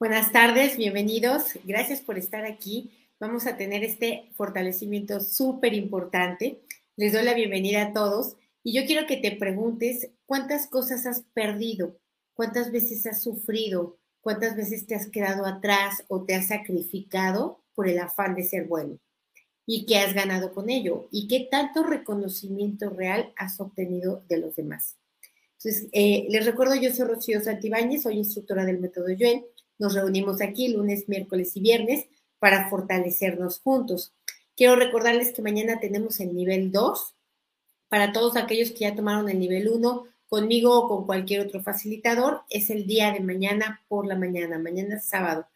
Buenas tardes, bienvenidos. Gracias por estar aquí. Vamos a tener este fortalecimiento súper importante. Les doy la bienvenida a todos y yo quiero que te preguntes cuántas cosas has perdido, cuántas veces has sufrido, cuántas veces te has quedado atrás o te has sacrificado por el afán de ser bueno y qué has ganado con ello y qué tanto reconocimiento real has obtenido de los demás. Eh, les recuerdo, yo soy Rocío Santibáñez, soy instructora del método Yuen nos reunimos aquí lunes, miércoles y viernes para fortalecernos juntos. Quiero recordarles que mañana tenemos el nivel 2 para todos aquellos que ya tomaron el nivel 1 conmigo o con cualquier otro facilitador. Es el día de mañana por la mañana, mañana sábado.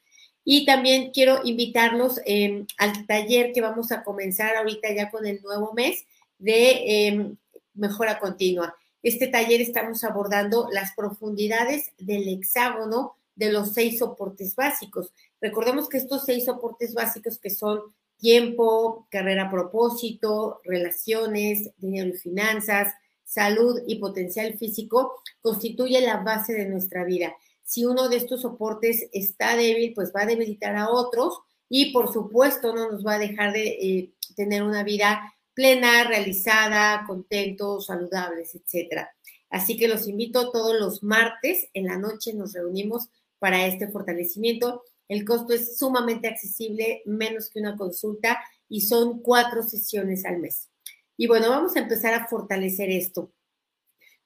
Y también quiero invitarlos em, al taller que vamos a comenzar ahorita ya con el nuevo mes de em, mejora continua. Este taller estamos abordando las profundidades del hexágono de los seis soportes básicos. Recordemos que estos seis soportes básicos que son tiempo, carrera propósito, relaciones, dinero y finanzas, salud y potencial físico, constituye la base de nuestra vida. Si uno de estos soportes está débil, pues va a debilitar a otros y por supuesto no nos va a dejar de eh, tener una vida plena, realizada, contentos, saludables, etcétera. Así que los invito todos los martes en la noche nos reunimos para este fortalecimiento. El costo es sumamente accesible, menos que una consulta, y son cuatro sesiones al mes. Y bueno, vamos a empezar a fortalecer esto.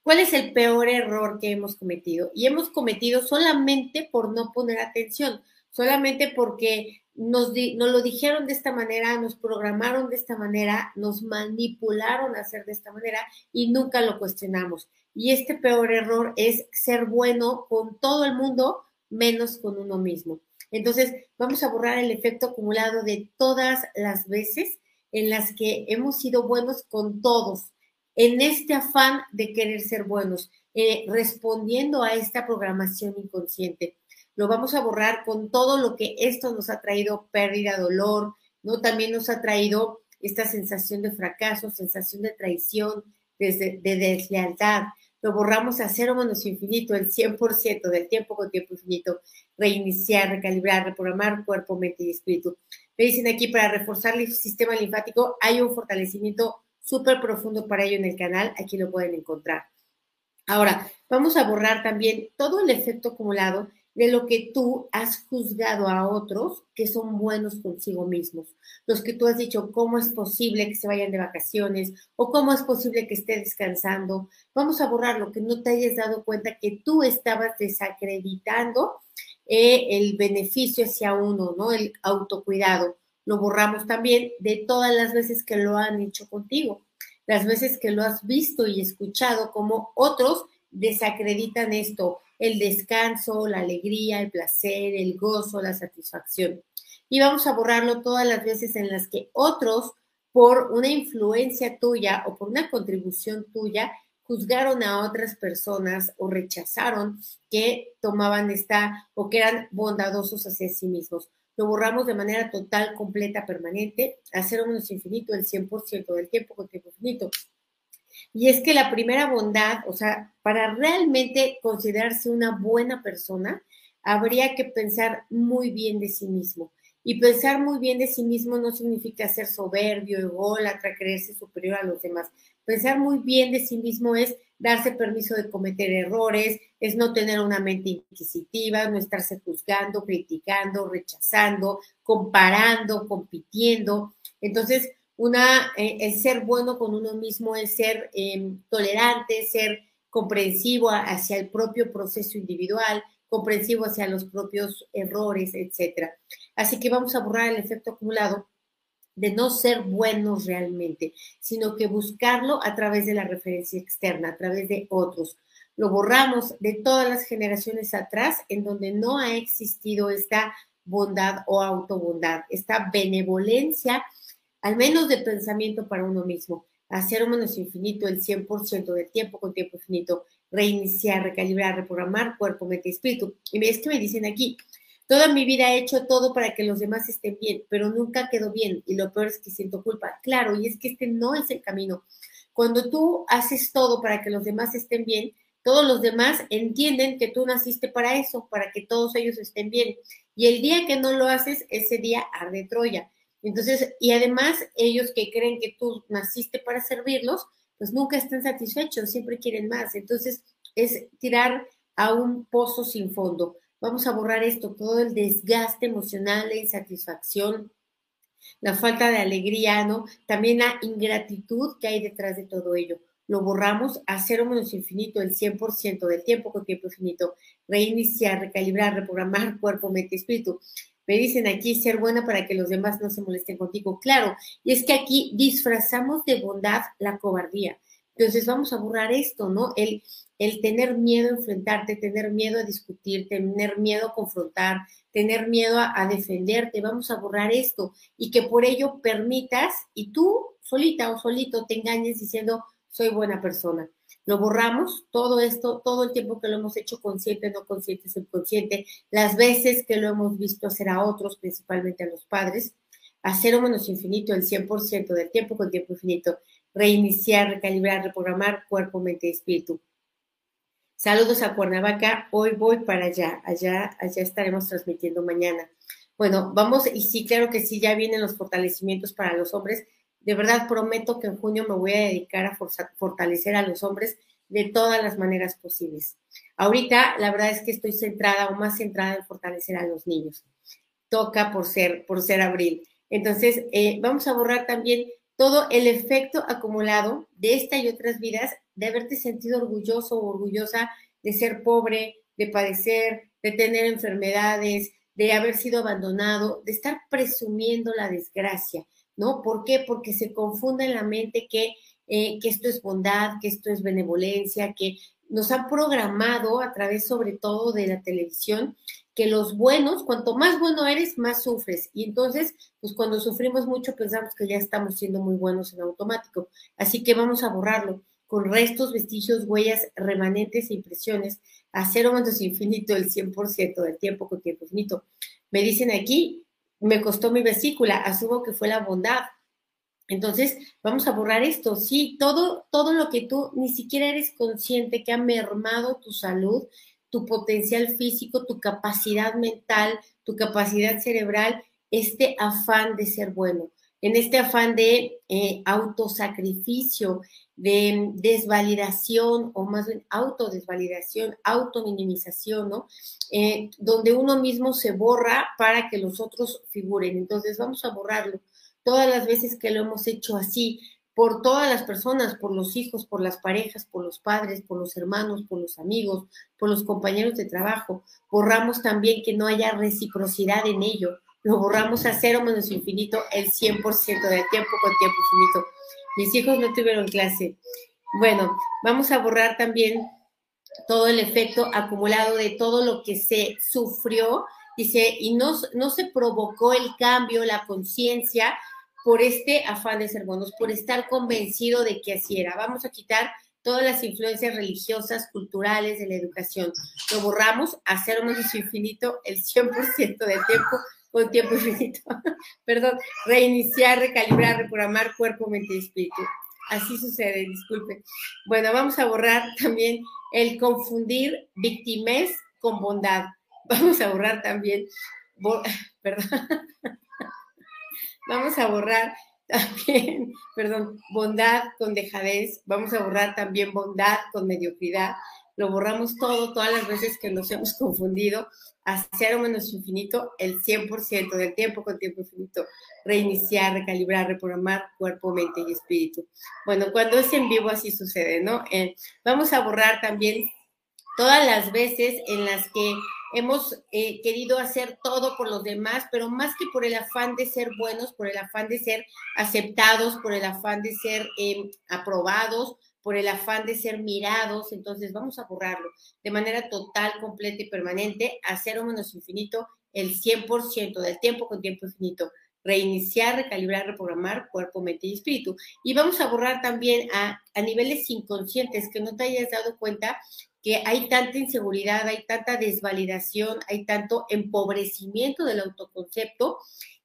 ¿Cuál es el peor error que hemos cometido? Y hemos cometido solamente por no poner atención, solamente porque nos, nos, lo dijeron de esta manera, nos programaron de esta manera, nos manipularon a hacer de esta manera y nunca lo cuestionamos. Y este peor error es ser bueno con todo el mundo, menos con uno mismo. Entonces, vamos a borrar el efecto acumulado de todas las veces en las que hemos sido buenos con todos, en este afán de querer ser buenos, eh, respondiendo a esta programación inconsciente. Lo vamos a borrar con todo lo que esto nos ha traído, pérdida, dolor, ¿no? También nos ha traído esta sensación de fracaso, sensación de traición, de deslealtad, lo borramos a cero menos infinito, el 100% del tiempo con tiempo infinito, reiniciar, recalibrar, reprogramar cuerpo, mente y espíritu. Me dicen aquí, para reforzar el sistema linfático, hay un fortalecimiento súper profundo para ello en el canal, aquí lo pueden encontrar. Ahora, vamos a borrar también todo el efecto acumulado de lo que tú has juzgado a otros que son buenos consigo mismos. Los que tú has dicho, ¿cómo es posible que se vayan de vacaciones? ¿O cómo es posible que esté descansando? Vamos a borrar lo que no te hayas dado cuenta que tú estabas desacreditando eh, el beneficio hacia uno, ¿no? El autocuidado. Lo borramos también de todas las veces que lo han hecho contigo, las veces que lo has visto y escuchado como otros desacreditan esto el descanso, la alegría, el placer, el gozo, la satisfacción. Y vamos a borrarlo todas las veces en las que otros, por una influencia tuya o por una contribución tuya, juzgaron a otras personas o rechazaron que tomaban esta o que eran bondadosos hacia sí mismos. Lo borramos de manera total, completa, permanente, a cero menos infinito, el 100% del tiempo con tiempo infinito. Y es que la primera bondad, o sea, para realmente considerarse una buena persona, habría que pensar muy bien de sí mismo. Y pensar muy bien de sí mismo no significa ser soberbio, ególatra, creerse superior a los demás. Pensar muy bien de sí mismo es darse permiso de cometer errores, es no tener una mente inquisitiva, no estarse juzgando, criticando, rechazando, comparando, compitiendo. Entonces, una, eh, el ser bueno con uno mismo, es ser em, tolerante, ser comprensivo hacia el propio proceso individual, comprensivo hacia los propios errores, etc. Así que vamos a borrar el efecto acumulado de no ser buenos realmente, sino que buscarlo a través de la referencia externa, a través de otros. Lo borramos de todas las generaciones atrás en donde no ha existido esta bondad o autobondad, esta benevolencia al menos de pensamiento para uno mismo, hacer menos infinito el 100% del tiempo con tiempo infinito, reiniciar, recalibrar, reprogramar cuerpo, mente y espíritu. Y es que me dicen aquí, toda mi vida he hecho todo para que los demás estén bien, pero nunca quedó bien y lo peor es que siento culpa. Claro, y es que este no es el camino. Cuando tú haces todo para que los demás estén bien, todos los demás entienden que tú naciste para eso, para que todos ellos estén bien. Y el día que no lo haces, ese día arde Troya. Entonces, y además ellos que creen que tú naciste para servirlos, pues nunca están satisfechos, siempre quieren más. Entonces, es tirar a un pozo sin fondo. Vamos a borrar esto, todo el desgaste emocional, la insatisfacción, la falta de alegría, ¿no? También la ingratitud que hay detrás de todo ello. Lo borramos a cero menos infinito, el 100% del tiempo con tiempo infinito. Reiniciar, recalibrar, reprogramar cuerpo, mente, espíritu. Me dicen aquí ser buena para que los demás no se molesten contigo. Claro, y es que aquí disfrazamos de bondad la cobardía. Entonces vamos a borrar esto, ¿no? El, el tener miedo a enfrentarte, tener miedo a discutir, tener miedo a confrontar, tener miedo a, a, defenderte. Vamos a borrar esto y que por ello permitas y tú solita o solito te engañes diciendo soy buena persona. Lo borramos, todo esto, todo el tiempo que lo hemos hecho consciente, no consciente, subconsciente, las veces que lo hemos visto hacer a otros, principalmente a los padres, a cero menos infinito, el 100% del tiempo con tiempo infinito, reiniciar, recalibrar, reprogramar cuerpo, mente y espíritu. Saludos a Cuernavaca, hoy voy para allá, allá, allá estaremos transmitiendo mañana. Bueno, vamos, y sí, claro que sí, ya vienen los fortalecimientos para los hombres. De verdad prometo que en junio me voy a dedicar a fortalecer a los hombres de todas las maneras posibles. Ahorita, la verdad es que estoy centrada o más centrada en fortalecer a los niños. Toca por ser, por ser abril. Entonces, eh, vamos a borrar también todo el efecto acumulado de esta y otras vidas, de haberte sentido orgulloso o orgullosa de ser pobre, de padecer, de tener enfermedades, de haber sido abandonado, de estar presumiendo la desgracia, ¿no? ¿Por qué? Porque se confunde en la mente que, eh, que esto es bondad, que esto es benevolencia, que nos han programado a través sobre todo de la televisión que los buenos, cuanto más bueno eres, más sufres. Y entonces, pues cuando sufrimos mucho pensamos que ya estamos siendo muy buenos en automático. Así que vamos a borrarlo con restos, vestigios, huellas, remanentes e impresiones a cero menos infinito el 100% del tiempo con tiempo infinito. Me dicen aquí, me costó mi vesícula, asumo que fue la bondad. Entonces, vamos a borrar esto. Sí, todo, todo lo que tú ni siquiera eres consciente que ha mermado tu salud, tu potencial físico, tu capacidad mental, tu capacidad cerebral, este afán de ser bueno, en este afán de eh, autosacrificio, de desvalidación o más bien autodesvalidación, autominimización, ¿no? Eh, donde uno mismo se borra para que los otros figuren. Entonces vamos a borrarlo. Todas las veces que lo hemos hecho así, por todas las personas, por los hijos, por las parejas, por los padres, por los hermanos, por los amigos, por los compañeros de trabajo. Borramos también que no haya reciprocidad en ello. Lo borramos a cero menos infinito el 100% del tiempo con tiempo infinito. Mis hijos no tuvieron clase. Bueno, vamos a borrar también todo el efecto acumulado de todo lo que se sufrió dice, y no, no se provocó el cambio, la conciencia, por este afán de ser buenos, por estar convencido de que así era. Vamos a quitar todas las influencias religiosas, culturales, de la educación. Lo borramos a cero menos infinito el 100% del tiempo con tiempo infinito. Perdón, reiniciar, recalibrar, reprogramar cuerpo, mente y espíritu. Así sucede, disculpe. Bueno, vamos a borrar también el confundir victimez con bondad. Vamos a borrar también, perdón, Vamos a borrar también, perdón, bondad con dejadez. Vamos a borrar también bondad con mediocridad. Lo borramos todo, todas las veces que nos hemos confundido, a cero menos infinito, el 100% del tiempo con tiempo infinito. Reiniciar, recalibrar, reprogramar cuerpo, mente y espíritu. Bueno, cuando es en vivo así sucede, ¿no? Eh, vamos a borrar también todas las veces en las que hemos eh, querido hacer todo por los demás, pero más que por el afán de ser buenos, por el afán de ser aceptados, por el afán de ser em, aprobados, por el afán de ser mirados, entonces vamos a borrarlo de manera total, completa y permanente, a cero menos infinito, el 100% del tiempo con tiempo infinito reiniciar, recalibrar, reprogramar cuerpo, mente y espíritu. Y vamos a borrar también a, a, niveles inconscientes que no te hayas dado cuenta que hay tanta inseguridad, hay tanta desvalidación, hay tanto empobrecimiento del autoconcepto,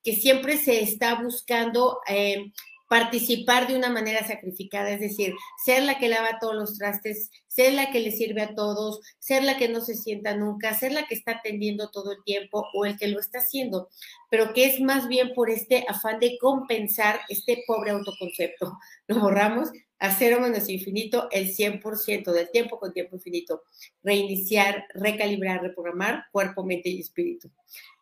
que siempre se está buscando eh, participar de una manera sacrificada, es decir, ser la que lava todos los trastes, ser la que le sirve a todos, ser la que no se sienta nunca, ser la que está atendiendo todo el tiempo o el que lo está haciendo, pero que es más bien por este afán de compensar este pobre autoconcepto. Lo borramos a cero menos infinito el 100% del tiempo con tiempo infinito. Reiniciar, recalibrar, reprogramar cuerpo, mente y espíritu.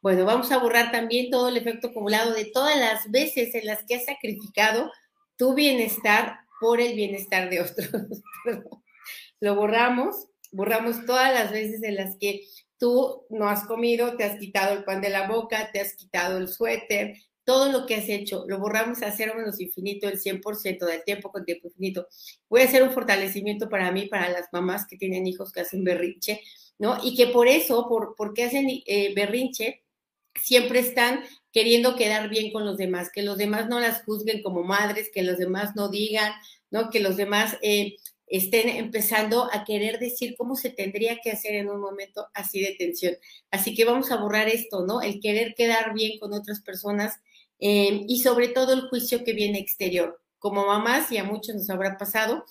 Bueno, vamos a borrar también todo el efecto acumulado de todas las veces en las que has sacrificado tu bienestar por el bienestar de otros. Lo borramos, borramos todas las veces en las que tú no has comido, te has quitado el pan de la boca, te has quitado el suéter, todo lo que has hecho, lo borramos a cero menos infinito, el 100% del tiempo con tiempo infinito. Voy a hacer un fortalecimiento para mí, para las mamás que tienen hijos que hacen berrinche, ¿no? Y que por eso, por, porque hacen eh, berrinche, siempre están queriendo quedar bien con los demás, que los demás no las juzguen como madres, que los demás no digan, ¿no? Que los demás eh, estén empezando a querer decir cómo se tendría que hacer en un momento así de tensión. Así que vamos a borrar esto, ¿no? El querer quedar bien con otras personas eh, y sobre todo el juicio que viene exterior. Como mamás, y a muchos nos habrá pasado,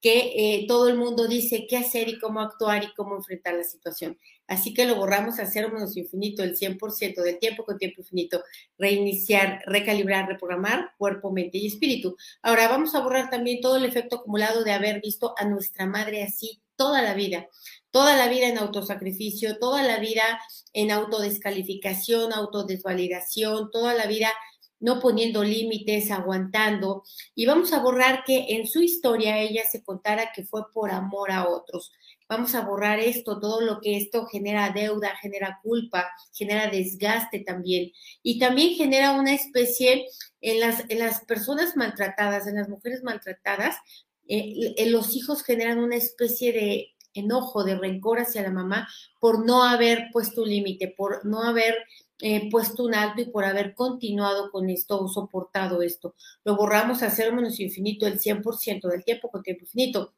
que eh, todo el mundo dice qué hacer y cómo actuar y cómo enfrentar la situación. Así que lo borramos a cero menos infinito, el 100% del tiempo con tiempo infinito. Reiniciar, recalibrar, reprogramar cuerpo, mente y espíritu. Ahora vamos a borrar también todo el efecto acumulado de haber visto a nuestra madre así toda la vida. Toda la vida en autosacrificio, toda la vida en autodescalificación, autodesvalidación, toda la vida no poniendo límites, aguantando. Y vamos a borrar que en su historia ella se contara que fue por amor a otros. Vamos a borrar esto, todo lo que esto genera deuda, genera culpa, genera desgaste también. Y también genera una especie en las, en las personas maltratadas, en las mujeres maltratadas, eh, los hijos generan una especie de enojo, de rencor hacia la mamá por no haber puesto un límite, por no haber eh, puesto un alto y por haber continuado con esto o soportado esto. Lo borramos a cero menos infinito el 100% del tiempo con tiempo infinito.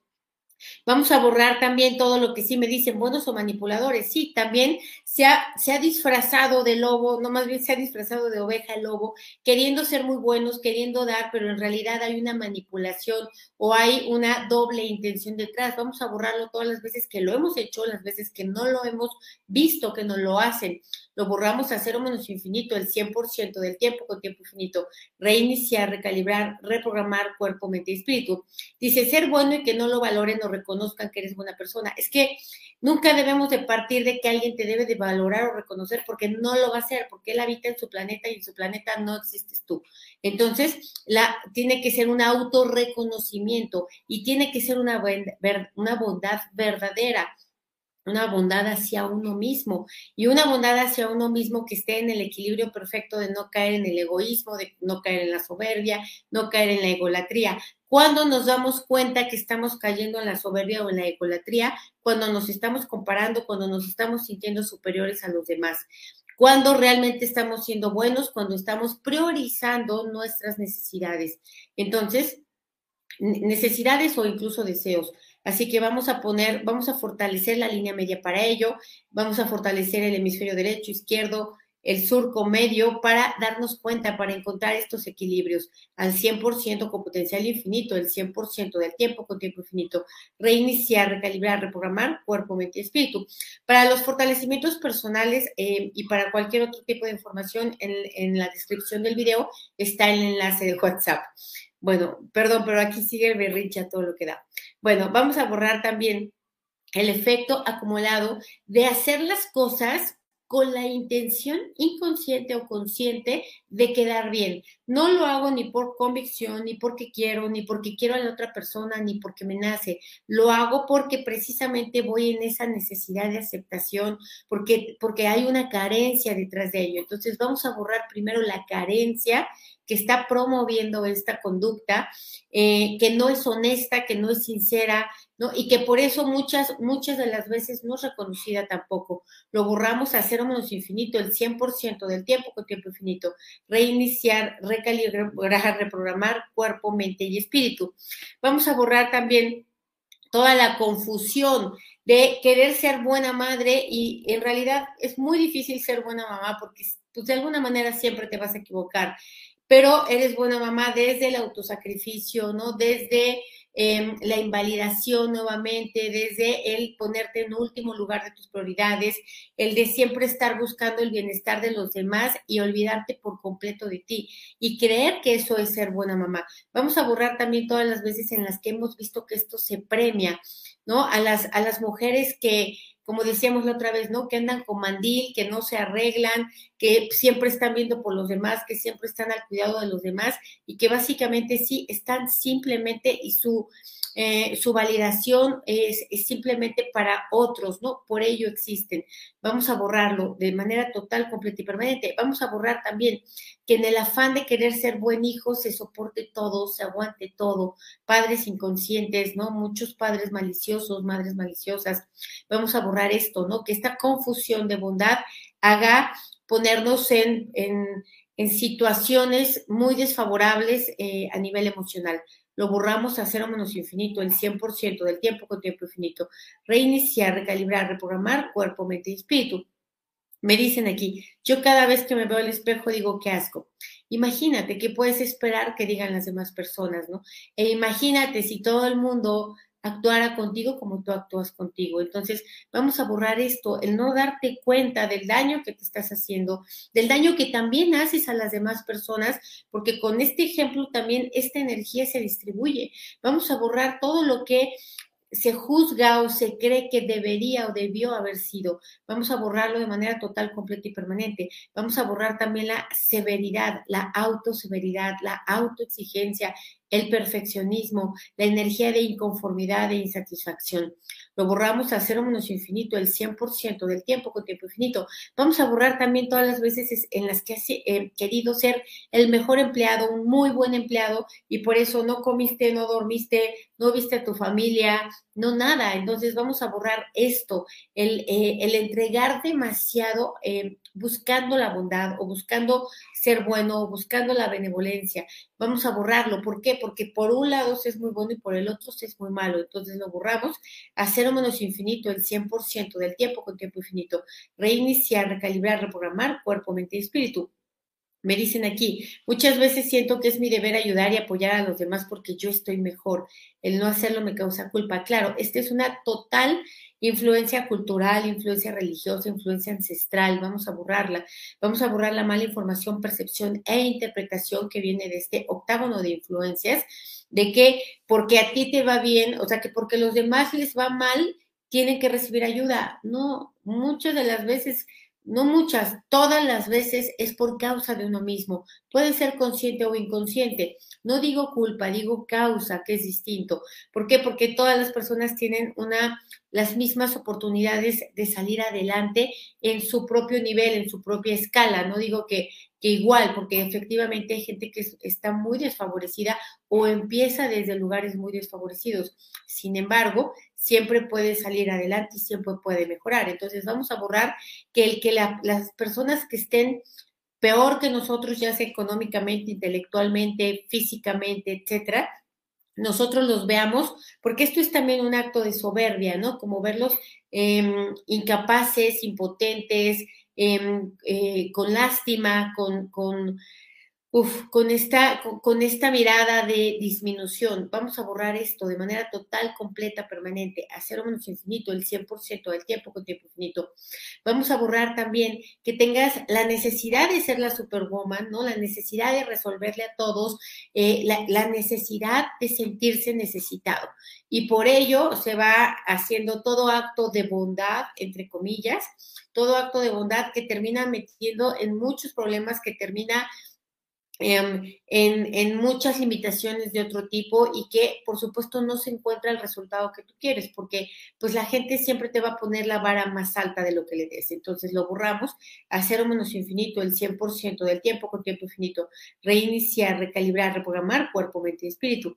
Vamos a borrar también todo lo que sí me dicen buenos o manipuladores. Sí, también se ha, se ha disfrazado de lobo, no más bien se ha disfrazado de oveja lobo, queriendo ser muy buenos, queriendo dar, pero en realidad hay una manipulación o hay una doble intención detrás. Vamos a borrarlo todas las veces que lo hemos hecho, las veces que no lo hemos visto, que no lo hacen lo borramos a cero menos infinito, el 100% del tiempo con tiempo infinito, reiniciar, recalibrar, reprogramar cuerpo, mente y espíritu. Dice, ser bueno y que no lo valoren o reconozcan que eres buena persona. Es que nunca debemos de partir de que alguien te debe de valorar o reconocer porque no lo va a hacer, porque él habita en su planeta y en su planeta no existes tú. Entonces, la, tiene que ser un autorreconocimiento y tiene que ser una, una bondad verdadera una bondad hacia uno mismo y una bondad hacia uno mismo que esté en el equilibrio perfecto de no caer en el egoísmo, de no caer en la soberbia, no caer en la egolatría. Cuando nos damos cuenta que estamos cayendo en la soberbia o en la egolatría, cuando nos estamos comparando, cuando nos estamos sintiendo superiores a los demás, cuando realmente estamos siendo buenos, cuando estamos priorizando nuestras necesidades. Entonces, necesidades o incluso deseos. Así que vamos a poner, vamos a fortalecer la línea media para ello, vamos a fortalecer el hemisferio derecho, izquierdo, el surco medio para darnos cuenta, para encontrar estos equilibrios al 100% con potencial infinito, el 100% del tiempo con tiempo infinito, reiniciar, recalibrar, reprogramar cuerpo, mente y espíritu. Para los fortalecimientos personales eh, y para cualquier otro tipo de información, en, la descripción del video está el enlace de WhatsApp. Bueno, perdón, pero aquí sigue el berrinche a todo lo que da. Bueno, vamos a borrar también el efecto acumulado de hacer las cosas con la intención inconsciente o consciente de quedar bien. No lo hago ni por convicción, ni porque quiero, ni porque quiero a la otra persona, ni porque me nace. Lo hago porque precisamente voy en esa necesidad de aceptación, porque, porque hay una carencia detrás de ello. Entonces vamos a borrar primero la carencia que está promoviendo esta conducta, eh, que no es honesta, que no es sincera, Y que por eso muchas, muchas de las veces no es reconocida tampoco. Lo borramos a cero menos infinito, el 100% del tiempo con tiempo infinito. Reiniciar, recalibrar, reprogramar cuerpo, mente y espíritu. Vamos a borrar también toda la confusión de querer ser buena madre y en realidad es muy difícil ser buena mamá porque pues de alguna manera siempre te vas a equivocar pero eres buena mamá desde el autosacrificio, ¿no? Desde Em, la invalidación nuevamente, desde el ponerte en último lugar de tus prioridades, el de siempre estar buscando el bienestar de los demás y olvidarte por completo de ti y creer que eso es ser buena mamá. Vamos a borrar también todas las veces en las que hemos visto que esto se premia, ¿no? A las, a las mujeres que como decíamos la otra vez, ¿no? Que andan con mandil, que no se arreglan, que siempre están viendo por los demás, que siempre están al cuidado de los demás y que básicamente sí están simplemente y su, eh, su validación es, simplemente para otros, ¿no? Por ello existen. Vamos a borrarlo de manera total, completa y permanente. Vamos a borrar también que en el afán de querer ser buen hijo se soporte todo, se aguante todo. Padres inconscientes, ¿no? Muchos padres maliciosos, madres maliciosas. Vamos a borrar esto, ¿no? Que esta confusión de bondad haga ponernos en, en, situaciones muy desfavorables eh, a nivel emocional lo borramos a cero menos infinito, el 100% del tiempo con tiempo infinito. Reiniciar, recalibrar, reprogramar cuerpo, mente y espíritu. Me dicen aquí, yo cada vez que me veo al espejo digo, qué asco. Imagínate qué puedes esperar que digan las demás personas, ¿no? E imagínate si todo el mundo actuara contigo como tú actúas contigo. Entonces, vamos a borrar esto, el no darte cuenta del daño que te estás haciendo, del daño que también haces a las demás personas, porque con este ejemplo también esta energía se distribuye. Vamos a borrar todo lo que se juzga o se cree que debería o debió haber sido. Vamos a borrarlo de manera total, completa y permanente. Vamos a borrar también la severidad, la autoseveridad, la autoexigencia, el perfeccionismo, la energía de inconformidad e insatisfacción. Lo borramos a cero menos infinito, el 100% del tiempo con tiempo infinito. Vamos a borrar también todas las veces en las que has eh, querido ser el mejor empleado, un muy buen empleado, y por eso no comiste, no dormiste, no viste a tu familia, no nada. Entonces vamos a borrar esto, el, eh, el entregar demasiado eh, buscando la bondad o buscando ser bueno o buscando la benevolencia. Vamos a borrarlo. ¿Por qué? Porque por un lado se es muy bueno y por el otro se es muy malo. Entonces lo borramos a cero menos infinito, el 100% del tiempo con tiempo infinito. Reiniciar, recalibrar, reprogramar cuerpo, mente y espíritu. Me dicen aquí, muchas veces siento que es mi deber ayudar y apoyar a los demás porque yo estoy mejor. El no hacerlo me causa culpa. Claro, esta es una total influencia cultural, influencia religiosa, influencia ancestral. Vamos a borrarla. Vamos a borrar la mala información, percepción e interpretación que viene de este octágono de influencias, de que porque a ti te va bien, o sea, que porque a los demás les va mal, tienen que recibir ayuda. No, muchas de las veces no muchas, todas las veces es por causa de uno mismo. Puede ser consciente o inconsciente. No digo culpa, digo causa, que es distinto. ¿Por qué? Porque todas las personas tienen una, las mismas oportunidades de salir adelante en su propio nivel, en su propia escala. No digo que, que igual, porque efectivamente hay gente que está muy desfavorecida o empieza desde lugares muy desfavorecidos. Sin embargo, siempre puede salir adelante y siempre puede mejorar. Entonces vamos a borrar que el que las personas que estén peor que nosotros, ya sea económicamente, intelectualmente, físicamente, etcétera, nosotros los veamos, porque esto es también un acto de soberbia, ¿no? Como verlos em, incapaces, impotentes, em, eh, con lástima, con, con Uf, con esta, con, esta mirada de disminución, vamos a borrar esto de manera total, completa, permanente, a cero menos infinito, el 100% del tiempo con tiempo infinito. Vamos a borrar también que tengas la necesidad de ser la superwoman, ¿no? La necesidad de resolverle a todos, eh, la, la necesidad de sentirse necesitado. Y por ello se va haciendo todo acto de bondad, entre comillas, todo acto de bondad que termina metiendo en muchos problemas, que termina en, en, muchas limitaciones de otro tipo y que por supuesto no se encuentra el resultado que tú quieres, porque pues la gente siempre te va a poner la vara más alta de lo que le des. Entonces lo borramos a cero menos infinito, el 100% del tiempo con tiempo infinito, reiniciar, recalibrar, reprogramar cuerpo, mente y espíritu.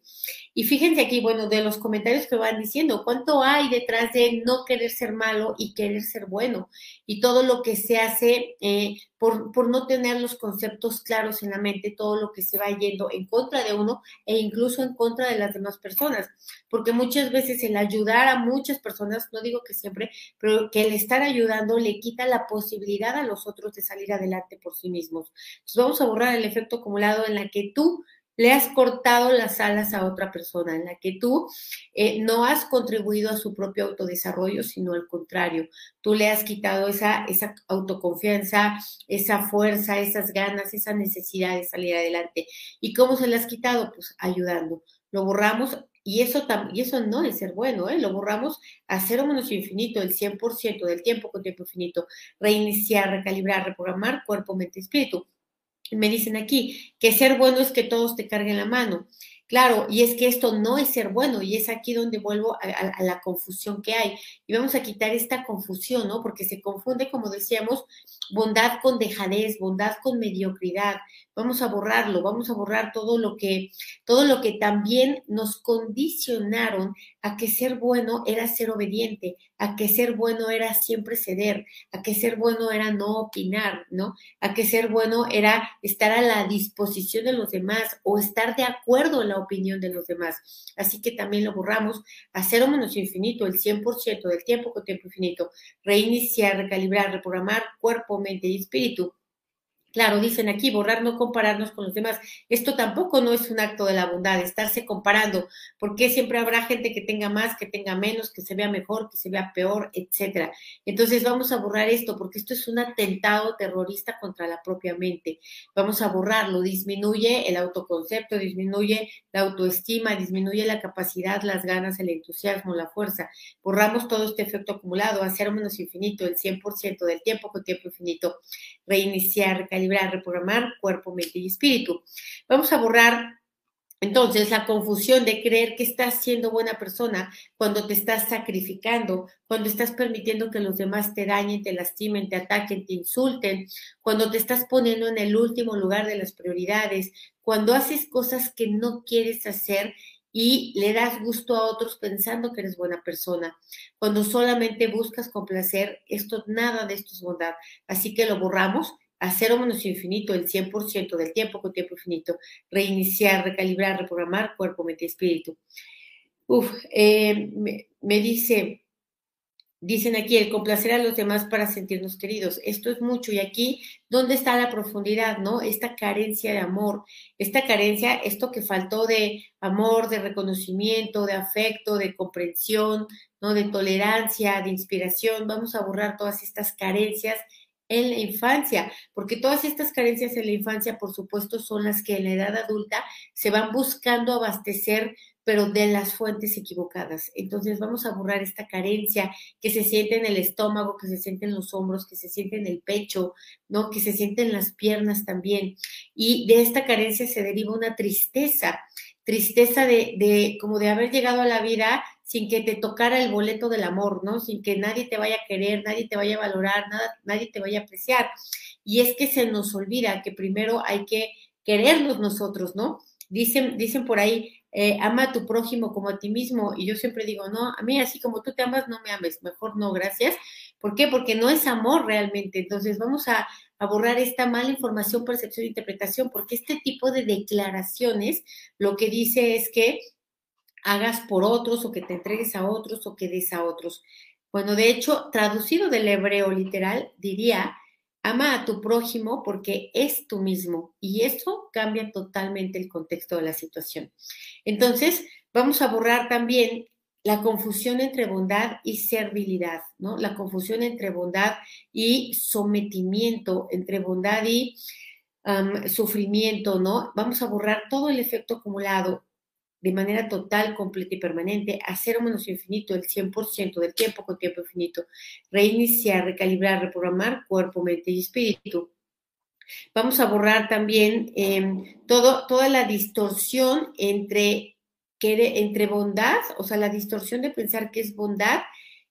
Y fíjense aquí, bueno, de los comentarios que van diciendo, ¿cuánto hay detrás de no querer ser malo y querer ser bueno? Y todo lo que se hace eh, por, por no tener los conceptos claros en la mente todo lo que se va yendo en contra de uno e incluso en contra de las demás personas. Porque muchas veces el ayudar a muchas personas, no digo que siempre, pero que el estar ayudando le quita la posibilidad a los otros de salir adelante por sí mismos. Entonces vamos a borrar el efecto acumulado en la que tú le has cortado las alas a otra persona, en la que tú eh, no has contribuido a su propio autodesarrollo, sino al contrario, tú le has quitado esa, esa autoconfianza, esa fuerza, esas ganas, esa necesidad de salir adelante. ¿Y cómo se le has quitado? Pues ayudando. Lo borramos y eso, y eso no es ser bueno, ¿eh? lo borramos a cero menos infinito, el 100% del tiempo con tiempo infinito. Reiniciar, recalibrar, reprogramar cuerpo, mente, espíritu me dicen aquí que ser bueno es que todos te carguen la mano. Claro, y es que esto no es ser bueno, y es aquí donde vuelvo a, la confusión que hay. Y vamos a quitar esta confusión, ¿no? Porque se confunde, como decíamos, bondad con dejadez, bondad con mediocridad. Vamos a borrarlo, vamos a borrar todo lo que, todo lo que también nos condicionaron a que ser bueno era ser obediente, a que ser bueno era siempre ceder, a que ser bueno era no opinar, ¿no? A que ser bueno era estar a la disposición de los demás o estar de acuerdo en la opinión de los demás. Así que también lo borramos a cero menos infinito, el 100% del tiempo con tiempo infinito. Reiniciar, recalibrar, reprogramar cuerpo, mente y espíritu Claro, dicen aquí, borrar, no compararnos con los demás. Esto tampoco no es un acto de la bondad, estarse comparando, porque siempre habrá gente que tenga más, que tenga menos, que se vea mejor, que se vea peor, etcétera. Entonces vamos a borrar esto, porque esto es un atentado terrorista contra la propia mente. Vamos a borrarlo, disminuye el autoconcepto, disminuye la autoestima, disminuye la capacidad, las ganas, el entusiasmo, la fuerza. Borramos todo este efecto acumulado, hacer menos infinito, el 100% del tiempo con tiempo infinito. Reiniciar, recalibrar reprogramar cuerpo, mente y espíritu. Vamos a borrar entonces, la confusión de creer que estás siendo buena persona cuando te estás sacrificando, cuando estás permitiendo que los demás te dañen, te lastimen, te ataquen, te insulten, cuando te estás poniendo en el último lugar de las prioridades, cuando haces cosas que no quieres hacer y le das gusto a otros pensando que eres buena persona. Cuando solamente buscas complacer, esto nada de esto es bondad. Así que lo borramos a cero menos infinito, el 100% del tiempo con tiempo infinito, reiniciar, recalibrar, reprogramar cuerpo, mente y espíritu. Uf, eh, me, me, dice, dicen aquí, el complacer a los demás para sentirnos queridos. Esto es mucho. Y aquí, ¿dónde está la profundidad, no? Esta carencia de amor, esta carencia, esto que faltó de amor, de reconocimiento, de afecto, de comprensión, ¿no? De tolerancia, de inspiración. Vamos a borrar todas estas carencias en la infancia, porque todas estas carencias en la infancia, por supuesto, son las que en la edad adulta se van buscando abastecer, pero de las fuentes equivocadas. Entonces vamos a borrar esta carencia que se siente en el estómago, que se siente en los hombros, que se siente en el pecho, ¿no? Que se siente en las piernas también. Y de esta carencia se deriva una tristeza, tristeza de, de como de haber llegado a la vida sin que te tocara el boleto del amor, ¿no? Sin que nadie te vaya a querer, nadie te vaya a valorar, nada, nadie te vaya a apreciar. Y es que se nos olvida que primero hay que querernos nosotros, ¿no? Dicen, dicen por ahí, eh, ama a tu prójimo como a ti mismo. Y yo siempre digo, no, a mí así como tú te amas, no me ames, mejor no, gracias. ¿Por qué? Porque no es amor realmente. Entonces vamos a, a borrar esta mala información, percepción interpretación, porque este tipo de declaraciones lo que dice es que hagas por otros o que te entregues a otros o que des a otros. Bueno, de hecho, traducido del hebreo literal, diría, ama a tu prójimo porque es tú mismo y eso cambia totalmente el contexto de la situación. Entonces, vamos a borrar también la confusión entre bondad y servilidad, ¿no? La confusión entre bondad y sometimiento, entre bondad y sufrimiento, ¿no? Vamos a borrar todo el efecto acumulado de manera total, completa y permanente a cero menos infinito el 100% del tiempo con tiempo infinito. Reiniciar, recalibrar, reprogramar cuerpo, mente y espíritu. Vamos a borrar también em, todo, toda la distorsión entre, entre bondad, o sea, la distorsión de pensar que es bondad,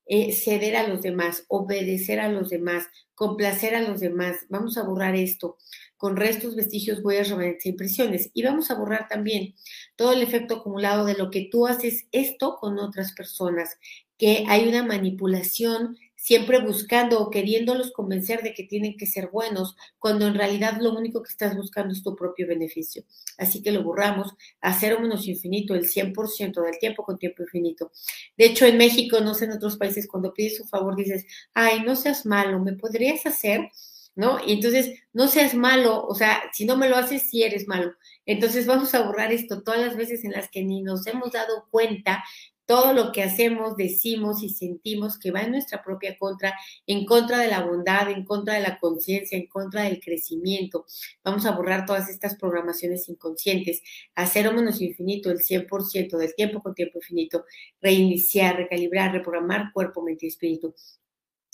eh, ceder a los demás, obedecer a los demás, complacer a los demás. Vamos a borrar esto con restos, vestigios, huellas, remanentes e impresiones. Y vamos a borrar también todo el efecto acumulado de lo que tú haces esto con otras personas, que hay una manipulación siempre buscando o queriéndolos convencer de que tienen que ser buenos, cuando en realidad lo único que estás buscando es tu propio beneficio. Así que lo borramos a cero menos infinito, el 100% del tiempo con tiempo infinito. De hecho, en México, no sé, en otros países, cuando pides un favor dices, ay, no seas malo, ¿me podrías hacer? ¿No? Y entonces, no seas malo, o sea, si no me lo haces, sí eres malo. Entonces, vamos a borrar esto todas las veces en las que ni nos hemos dado cuenta todo lo que hacemos, decimos y sentimos que va en nuestra propia contra, en contra de la bondad, en contra de la conciencia, en contra del crecimiento. Vamos a borrar todas estas programaciones inconscientes, a cero menos infinito, el 100% del tiempo con tiempo infinito, reiniciar, recalibrar, reprogramar cuerpo, mente y espíritu.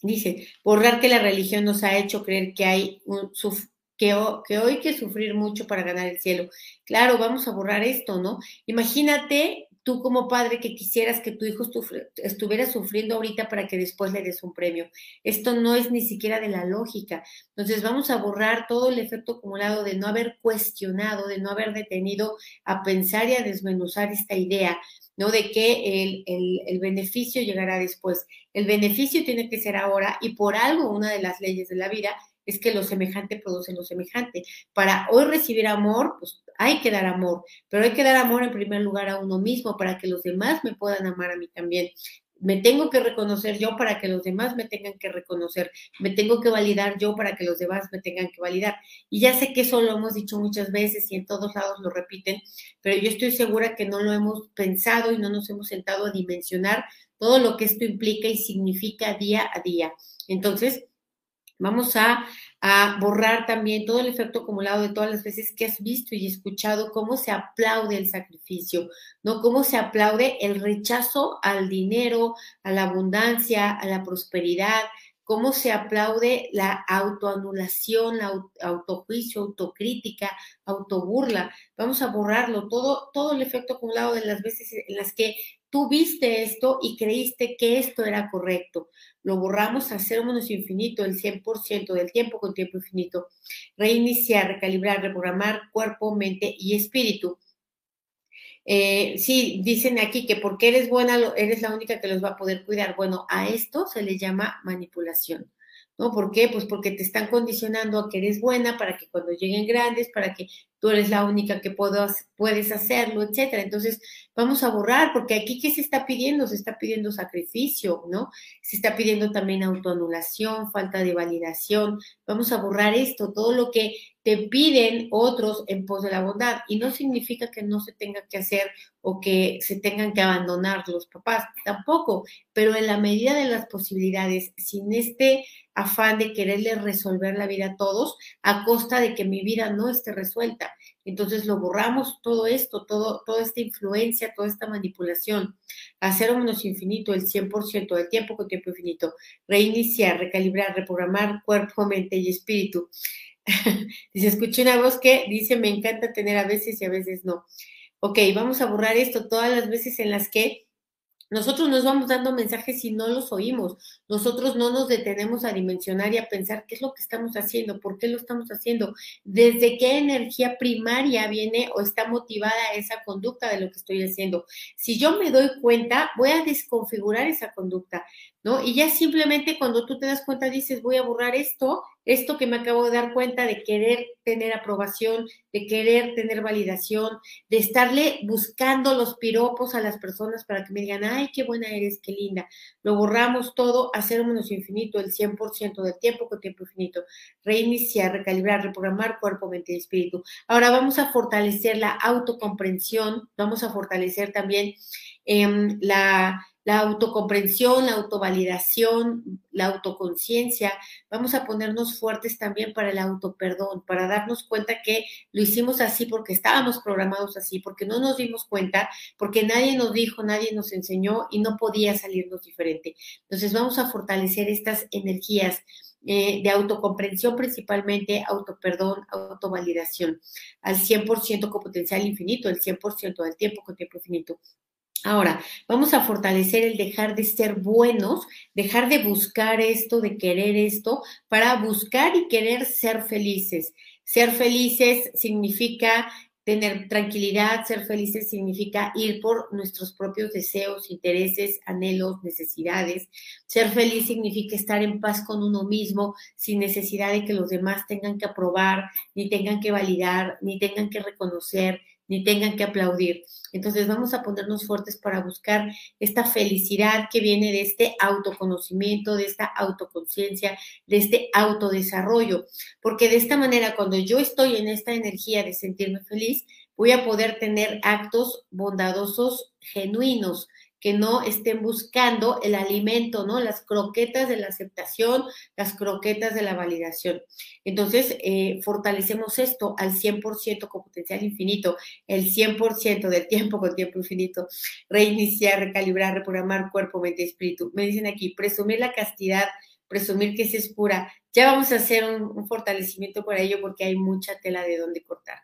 Dice, borrar que la religión nos ha hecho creer que hay un, que, que, hoy hay que sufrir mucho para ganar el cielo. Claro, vamos a borrar esto, ¿no? Imagínate tú como padre que quisieras que tu hijo estuviera sufriendo ahorita para que después le des un premio. Esto no es ni siquiera de la lógica. Entonces vamos a borrar todo el efecto acumulado de no haber cuestionado, de no haber detenido a pensar y a desmenuzar esta idea, ¿no? De que el, el, el beneficio llegará después. El beneficio tiene que ser ahora y por algo una de las leyes de la vida es que lo semejante produce lo semejante. Para hoy recibir amor, pues hay que dar amor, pero hay que dar amor en primer lugar a uno mismo para que los demás me puedan amar a mí también. Me tengo que reconocer yo para que los demás me tengan que reconocer. Me tengo que validar yo para que los demás me tengan que validar. Y ya sé que eso lo hemos dicho muchas veces y en todos lados lo repiten, pero yo estoy segura que no lo hemos pensado y no nos hemos sentado a dimensionar todo lo que esto implica y significa día a día. Entonces, vamos a borrar también todo el efecto acumulado de todas las veces que has visto y escuchado cómo se aplaude el sacrificio, ¿no? Cómo se aplaude el rechazo al dinero, a la abundancia, a la prosperidad, cómo se aplaude la autoanulación, la autojuicio, autocrítica, autoburla. Vamos a borrarlo, todo, todo el efecto acumulado de las veces en las que tú viste esto y creíste que esto era correcto lo borramos a cero menos infinito, el 100% del tiempo con tiempo infinito. Reiniciar, recalibrar, reprogramar cuerpo, mente y espíritu. Eh, sí, dicen aquí que porque eres buena, eres la única que los va a poder cuidar. Bueno, a esto se le llama manipulación. ¿No? ¿Por qué? Pues porque te están condicionando a que eres buena para que cuando lleguen grandes, para que tú eres la única que puedes hacerlo, etcétera. Entonces, vamos a borrar, porque aquí, ¿qué se está pidiendo? Se está pidiendo sacrificio, ¿no? Se está pidiendo también autoanulación, falta de validación. Vamos a borrar esto, todo lo que te piden otros en pos de la bondad. Y no significa que no se tenga que hacer o que se tengan que abandonar los papás, tampoco, pero en la medida de las posibilidades, sin este afán de quererle resolver la vida a todos a costa de que mi vida no esté resuelta. Entonces lo borramos todo esto, todo, toda esta influencia, toda esta manipulación, hacer menos infinito, el 100% del tiempo con tiempo infinito, reiniciar, recalibrar, reprogramar cuerpo, mente y espíritu. dice, escuché una voz que dice, me encanta tener a veces y a veces no. Ok, vamos a borrar esto todas las veces en las que nosotros nos vamos dando mensajes y no los oímos. Nosotros no nos detenemos a dimensionar y a pensar qué es lo que estamos haciendo, por qué lo estamos haciendo, desde qué energía primaria viene o está motivada esa conducta de lo que estoy haciendo. Si yo me doy cuenta, voy a desconfigurar esa conducta. ¿No? Y ya simplemente cuando tú te das cuenta dices, voy a borrar esto, esto que me acabo de dar cuenta de querer tener aprobación, de querer tener validación, de estarle buscando los piropos a las personas para que me digan, ay, qué buena eres, qué linda. Lo borramos todo, hacer menos infinito, el 100% del tiempo con tiempo infinito, reiniciar, recalibrar, reprogramar cuerpo, mente y espíritu. Ahora vamos a fortalecer la autocomprensión, vamos a fortalecer también em, la la autocomprensión, la autovalidación, la autoconciencia. Vamos a ponernos fuertes también para el autoperdón, para darnos cuenta que lo hicimos así porque estábamos programados así, porque no nos dimos cuenta, porque nadie nos dijo, nadie nos enseñó y no podía salirnos diferente. Entonces vamos a fortalecer estas energías. Eh, de autocomprensión principalmente, autoperdón, autovalidación, al 100% con potencial infinito, el 100% del tiempo con tiempo infinito. Ahora, vamos a fortalecer el dejar de ser buenos, dejar de buscar esto, de querer esto, para buscar y querer ser felices. Ser felices significa Tener tranquilidad, ser felices significa ir por nuestros propios deseos, intereses, anhelos, necesidades. Ser feliz significa estar en paz con uno mismo sin necesidad de que los demás tengan que aprobar, ni tengan que validar, ni tengan que reconocer, ni tengan que aplaudir. Entonces vamos a ponernos fuertes para buscar esta felicidad que viene de este autoconocimiento, de esta autoconciencia, de este autodesarrollo, porque de esta manera cuando yo estoy en esta energía de sentirme feliz, voy a poder tener actos bondadosos genuinos, que no estén buscando el alimento, ¿no? Las croquetas de la aceptación, las croquetas de la validación. Entonces, eh, fortalecemos esto al 100% con potencial infinito, el 100% del tiempo con tiempo infinito, reiniciar, recalibrar, reprogramar cuerpo, mente y espíritu. Me dicen aquí, presumir la castidad, presumir que es pura. Ya vamos a hacer un, fortalecimiento por ello porque hay mucha tela de dónde cortar.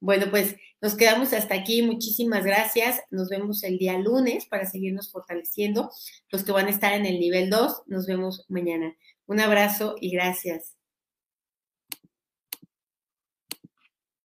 Bueno, pues nos quedamos hasta aquí. Muchísimas gracias. Nos vemos el día lunes para seguirnos fortaleciendo. Los que van a estar en el nivel 2, nos vemos mañana. Un abrazo y gracias.